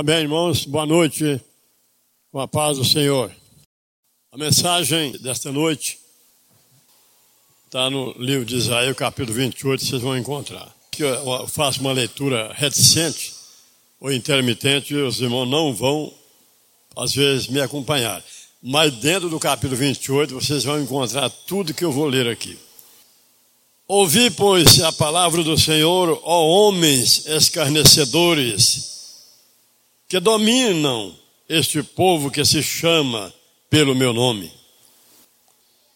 Amém, irmãos. Boa noite. Com a paz do Senhor. A mensagem desta noite está no livro de Isaías, capítulo 28, vocês vão encontrar. Eu faço uma leitura reticente ou intermitente, e os irmãos não vão, às vezes, me acompanhar. Mas dentro do capítulo 28, vocês vão encontrar tudo que eu vou ler aqui. Ouvi, pois, a palavra do Senhor, ó homens escarnecedores, que dominam este povo que se chama pelo meu nome.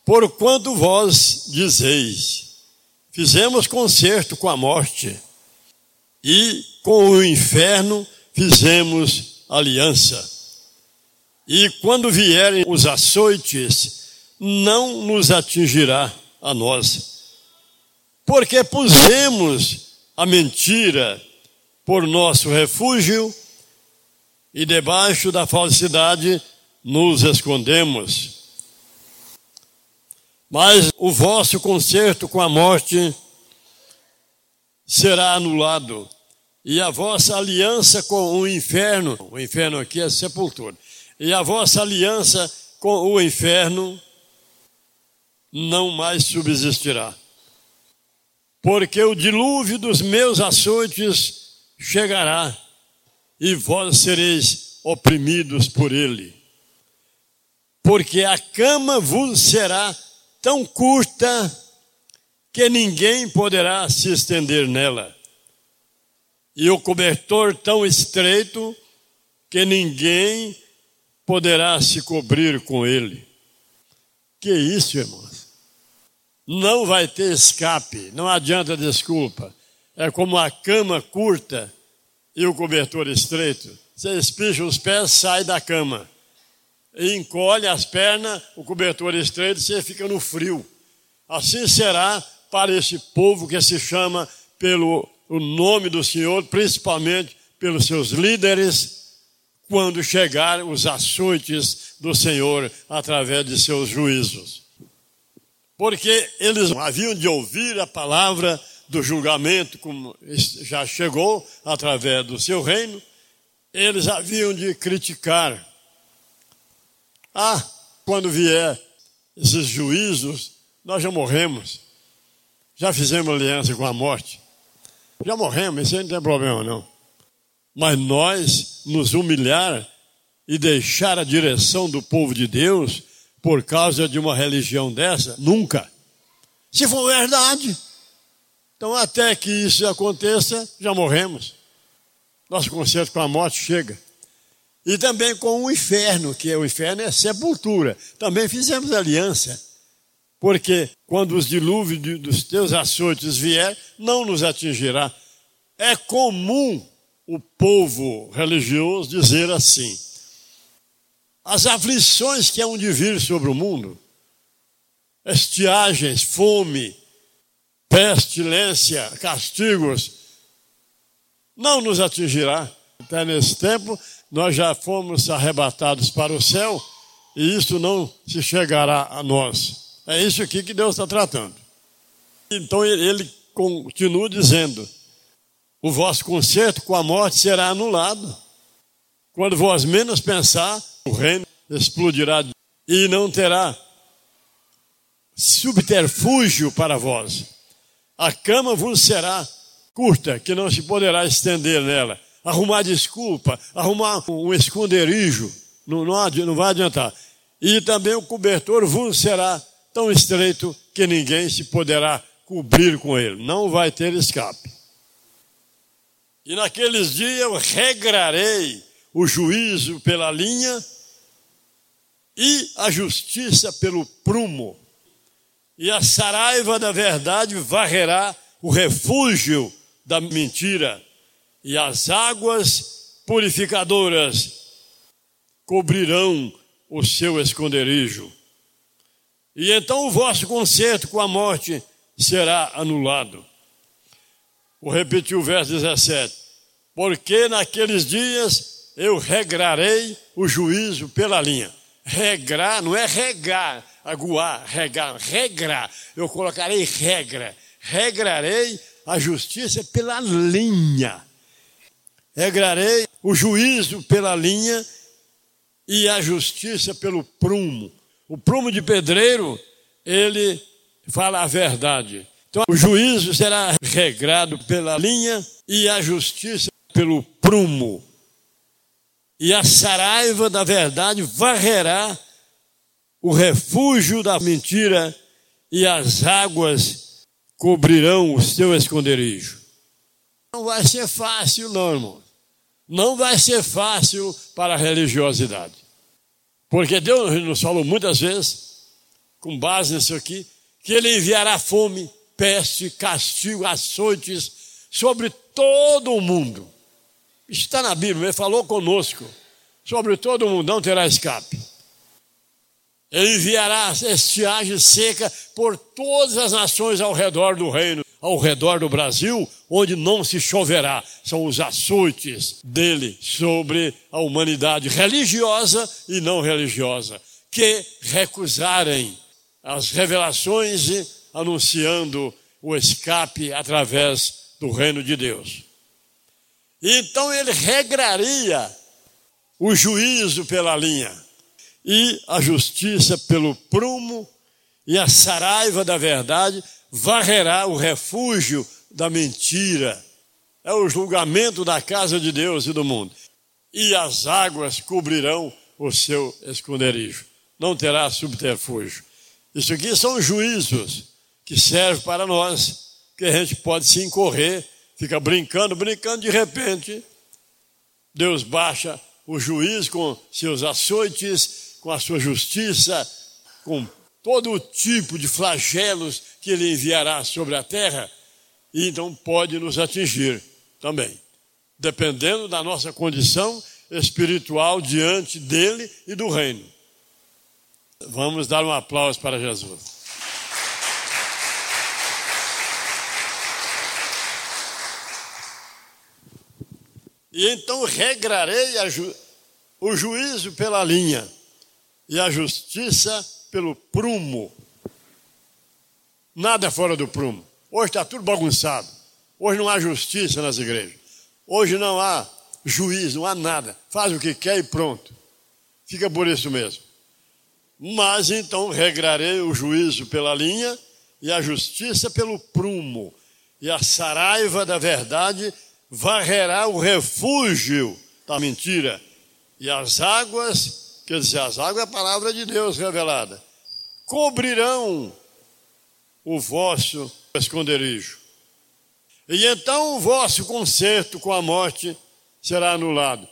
Porquanto vós dizeis, fizemos concerto com a morte, e com o inferno fizemos aliança. E quando vierem os açoites, não nos atingirá a nós, porque pusemos a mentira por nosso refúgio e debaixo da falsidade nos escondemos. Mas o vosso concerto com a morte será anulado, e a vossa aliança com o inferno, o inferno aqui é sepultura, e a vossa aliança com o inferno não mais subsistirá. Porque o dilúvio dos meus açoites chegará e vós sereis oprimidos por ele. Porque a cama vos será tão curta que ninguém poderá se estender nela, e o cobertor tão estreito que ninguém poderá se cobrir com ele. Que isso, irmãos? Não vai ter escape, não adianta desculpa. É como a cama curta e o cobertor estreito. Você espicha os pés, sai da cama. E encolhe as pernas, o cobertor estreito, você fica no frio. Assim será para esse povo que se chama pelo o nome do Senhor, principalmente pelos seus líderes, quando chegar os açoites do Senhor através de seus juízos. Porque eles haviam de ouvir a palavra do julgamento, como já chegou através do seu reino, eles haviam de criticar. Ah, quando vier esses juízos, nós já morremos, já fizemos aliança com a morte, já morremos, isso aí não tem problema não. Mas nós nos humilhar e deixar a direção do povo de Deus por causa de uma religião dessa, nunca. Se for verdade, então, até que isso aconteça, já morremos. Nosso concerto com a morte chega. E também com o inferno, que é o inferno é sepultura. Também fizemos aliança. Porque quando os dilúvios dos teus açoites vier, não nos atingirá. É comum o povo religioso dizer assim: as aflições que hão de vir sobre o mundo, estiagens, fome, pestilência, castigos, não nos atingirá. Até nesse tempo, nós já fomos arrebatados para o céu e isso não se chegará a nós. É isso aqui que Deus está tratando. Então ele continua dizendo: o vosso concerto com a morte será anulado. Quando vós menos pensar, o reino explodirá e não terá subterfúgio para vós a cama vos será curta, que não se poderá estender nela. Arrumar desculpa, arrumar um esconderijo, não, não, não vai adiantar. E também o cobertor vos será tão estreito que ninguém se poderá cobrir com ele. Não vai ter escape. E naqueles dias eu regrarei o juízo pela linha e a justiça pelo prumo e a saraiva da verdade varrerá o refúgio da mentira, e as águas purificadoras cobrirão o seu esconderijo. E então o vosso concerto com a morte será anulado. Vou repetir o verso 17. Porque naqueles dias eu regrarei o juízo pela linha. Regrar não é regar, aguar, regar, regrar. Eu colocarei regra. Regrarei a justiça pela linha. Regrarei o juízo pela linha e a justiça pelo prumo. O prumo de pedreiro, ele fala a verdade. Então, o juízo será regrado pela linha e a justiça pelo prumo. E a saraiva da verdade varrerá o refúgio da mentira e as águas cobrirão o seu esconderijo. Não vai ser fácil, não, irmão. Não vai ser fácil para a religiosidade. Porque Deus nos falou muitas vezes, com base nisso aqui, que Ele enviará fome, peste, castigo, açoites sobre todo o mundo. Está na Bíblia, Ele falou conosco. Sobre todo o mundo não terá escape. Ele enviará estiagem seca por todas as nações ao redor do reino, ao redor do Brasil, onde não se choverá. São os açoites dele sobre a humanidade religiosa e não religiosa, que recusarem as revelações anunciando o escape através do reino de Deus. Então ele regraria o juízo pela linha e a justiça pelo prumo e a saraiva da verdade varrerá o refúgio da mentira. É o julgamento da casa de Deus e do mundo. E as águas cobrirão o seu esconderijo. Não terá subterfúgio. Isso aqui são juízos que servem para nós, que a gente pode se incorrer, fica brincando, brincando, de repente, Deus baixa o juiz com seus açoites, com a sua justiça, com todo o tipo de flagelos que ele enviará sobre a terra, e então pode nos atingir também, dependendo da nossa condição espiritual diante dele e do reino. Vamos dar um aplauso para Jesus. E então regrarei ju o juízo pela linha e a justiça pelo prumo. Nada fora do prumo. Hoje está tudo bagunçado. Hoje não há justiça nas igrejas. Hoje não há juízo, não há nada. Faz o que quer e pronto. Fica por isso mesmo. Mas então regrarei o juízo pela linha e a justiça pelo prumo, e a saraiva da verdade varrerá o refúgio da mentira, e as águas, quer dizer, as águas é a palavra de Deus revelada, cobrirão o vosso esconderijo. E então o vosso conserto com a morte será anulado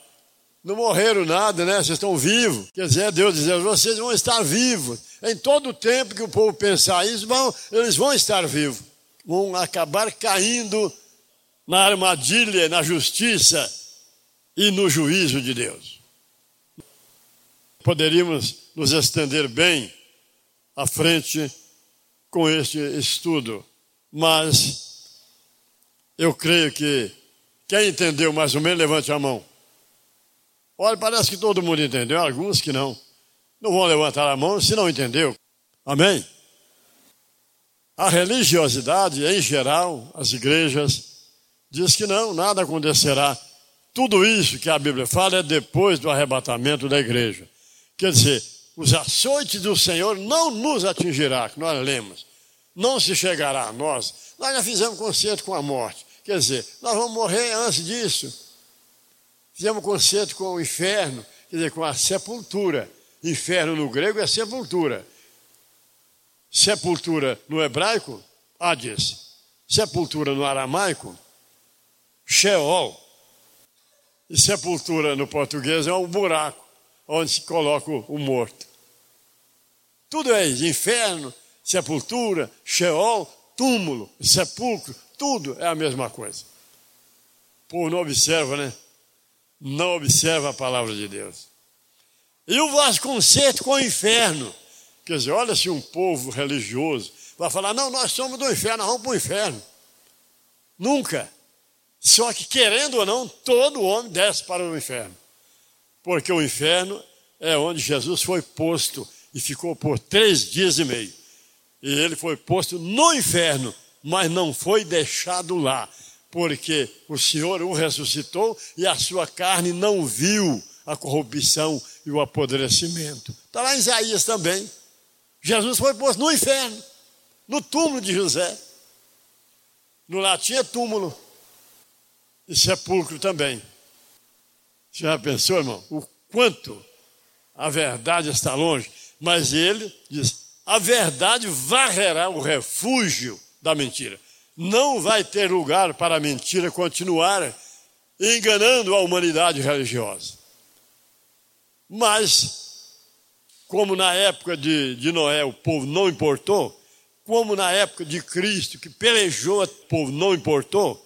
não morreram nada, né? Vocês estão vivos. Quer dizer, é Deus dizendo, vocês vão estar vivos. Em todo o tempo que o povo pensar isso, vão, eles vão estar vivos. Vão acabar caindo na armadilha, na justiça e no juízo de Deus. Poderíamos nos estender bem à frente com este estudo, mas eu creio que quem entendeu mais ou menos, levante a mão. Olha, parece que todo mundo entendeu, alguns que não. Não vão levantar a mão se não entendeu. Amém? A religiosidade, em geral, as igrejas, diz que não, nada acontecerá. Tudo isso que a Bíblia fala é depois do arrebatamento da igreja. Quer dizer, os açoites do Senhor não nos atingirá, que nós lemos. Não se chegará a nós. Nós já fizemos concerto com a morte. Quer dizer, nós vamos morrer antes disso. Fizemos conceito com o inferno, quer dizer, com a sepultura. Inferno no grego é sepultura. Sepultura no hebraico, Hades. Sepultura no aramaico, Sheol. E sepultura no português é um buraco onde se coloca o morto. Tudo é isso, inferno, sepultura, Sheol, túmulo, sepulcro, tudo é a mesma coisa. Povo não observa, né? não observa a palavra de Deus. E o vosso conserto com o inferno. Quer dizer, olha se um povo religioso vai falar, não, nós somos do inferno, vamos para o inferno. Nunca. Só que, querendo ou não, todo homem desce para o inferno. Porque o inferno é onde Jesus foi posto e ficou por três dias e meio. E ele foi posto no inferno, mas não foi deixado lá porque o Senhor o ressuscitou e a sua carne não viu a corrupção e o apodrecimento. Está lá em Isaías também. Jesus foi posto no inferno, no túmulo de José. No latim é túmulo e sepulcro também. Já pensou, irmão, o quanto a verdade está longe? Mas ele diz: a verdade varrerá o refúgio da mentira. Não vai ter lugar para a mentira continuar enganando a humanidade religiosa. Mas, como na época de, de Noé o povo não importou, como na época de Cristo, que pelejou, o povo não importou,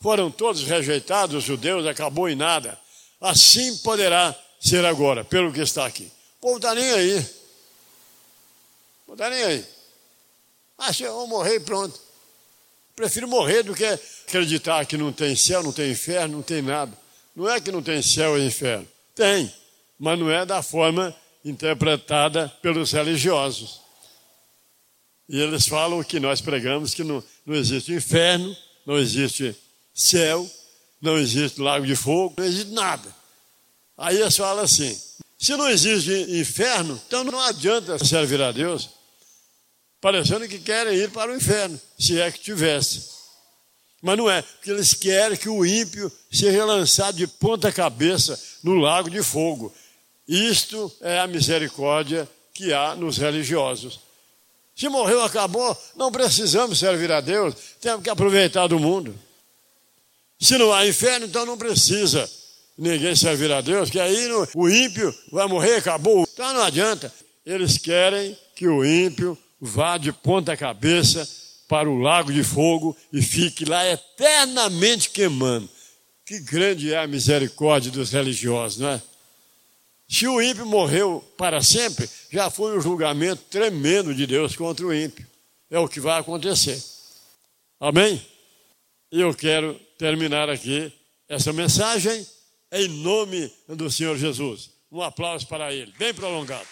foram todos rejeitados, os judeus, acabou em nada. Assim poderá ser agora, pelo que está aqui. O povo está nem aí. Não está nem aí. Ah, se eu vou morrer pronto. Prefiro morrer do que acreditar que não tem céu, não tem inferno, não tem nada. Não é que não tem céu e inferno. Tem, mas não é da forma interpretada pelos religiosos. E eles falam que nós pregamos que não, não existe inferno, não existe céu, não existe lago de fogo, não existe nada. Aí eles falam assim: se não existe inferno, então não adianta servir a Deus, parecendo que querem ir para o inferno, se é que tivesse. Mas não é, porque eles querem que o ímpio seja lançado de ponta cabeça no lago de fogo. Isto é a misericórdia que há nos religiosos. Se morreu, acabou, não precisamos servir a Deus, temos que aproveitar do mundo. Se não há inferno, então não precisa ninguém servir a Deus, que aí no, o ímpio vai morrer, acabou. Então não adianta. Eles querem que o ímpio vá de ponta cabeça para o lago de fogo e fique lá eternamente queimando. Que grande é a misericórdia dos religiosos, não é? Se o ímpio morreu para sempre, já foi um julgamento tremendo de Deus contra o ímpio. É o que vai acontecer. Amém? Eu quero terminar aqui essa mensagem em nome do Senhor Jesus. Um aplauso para ele, bem prolongado.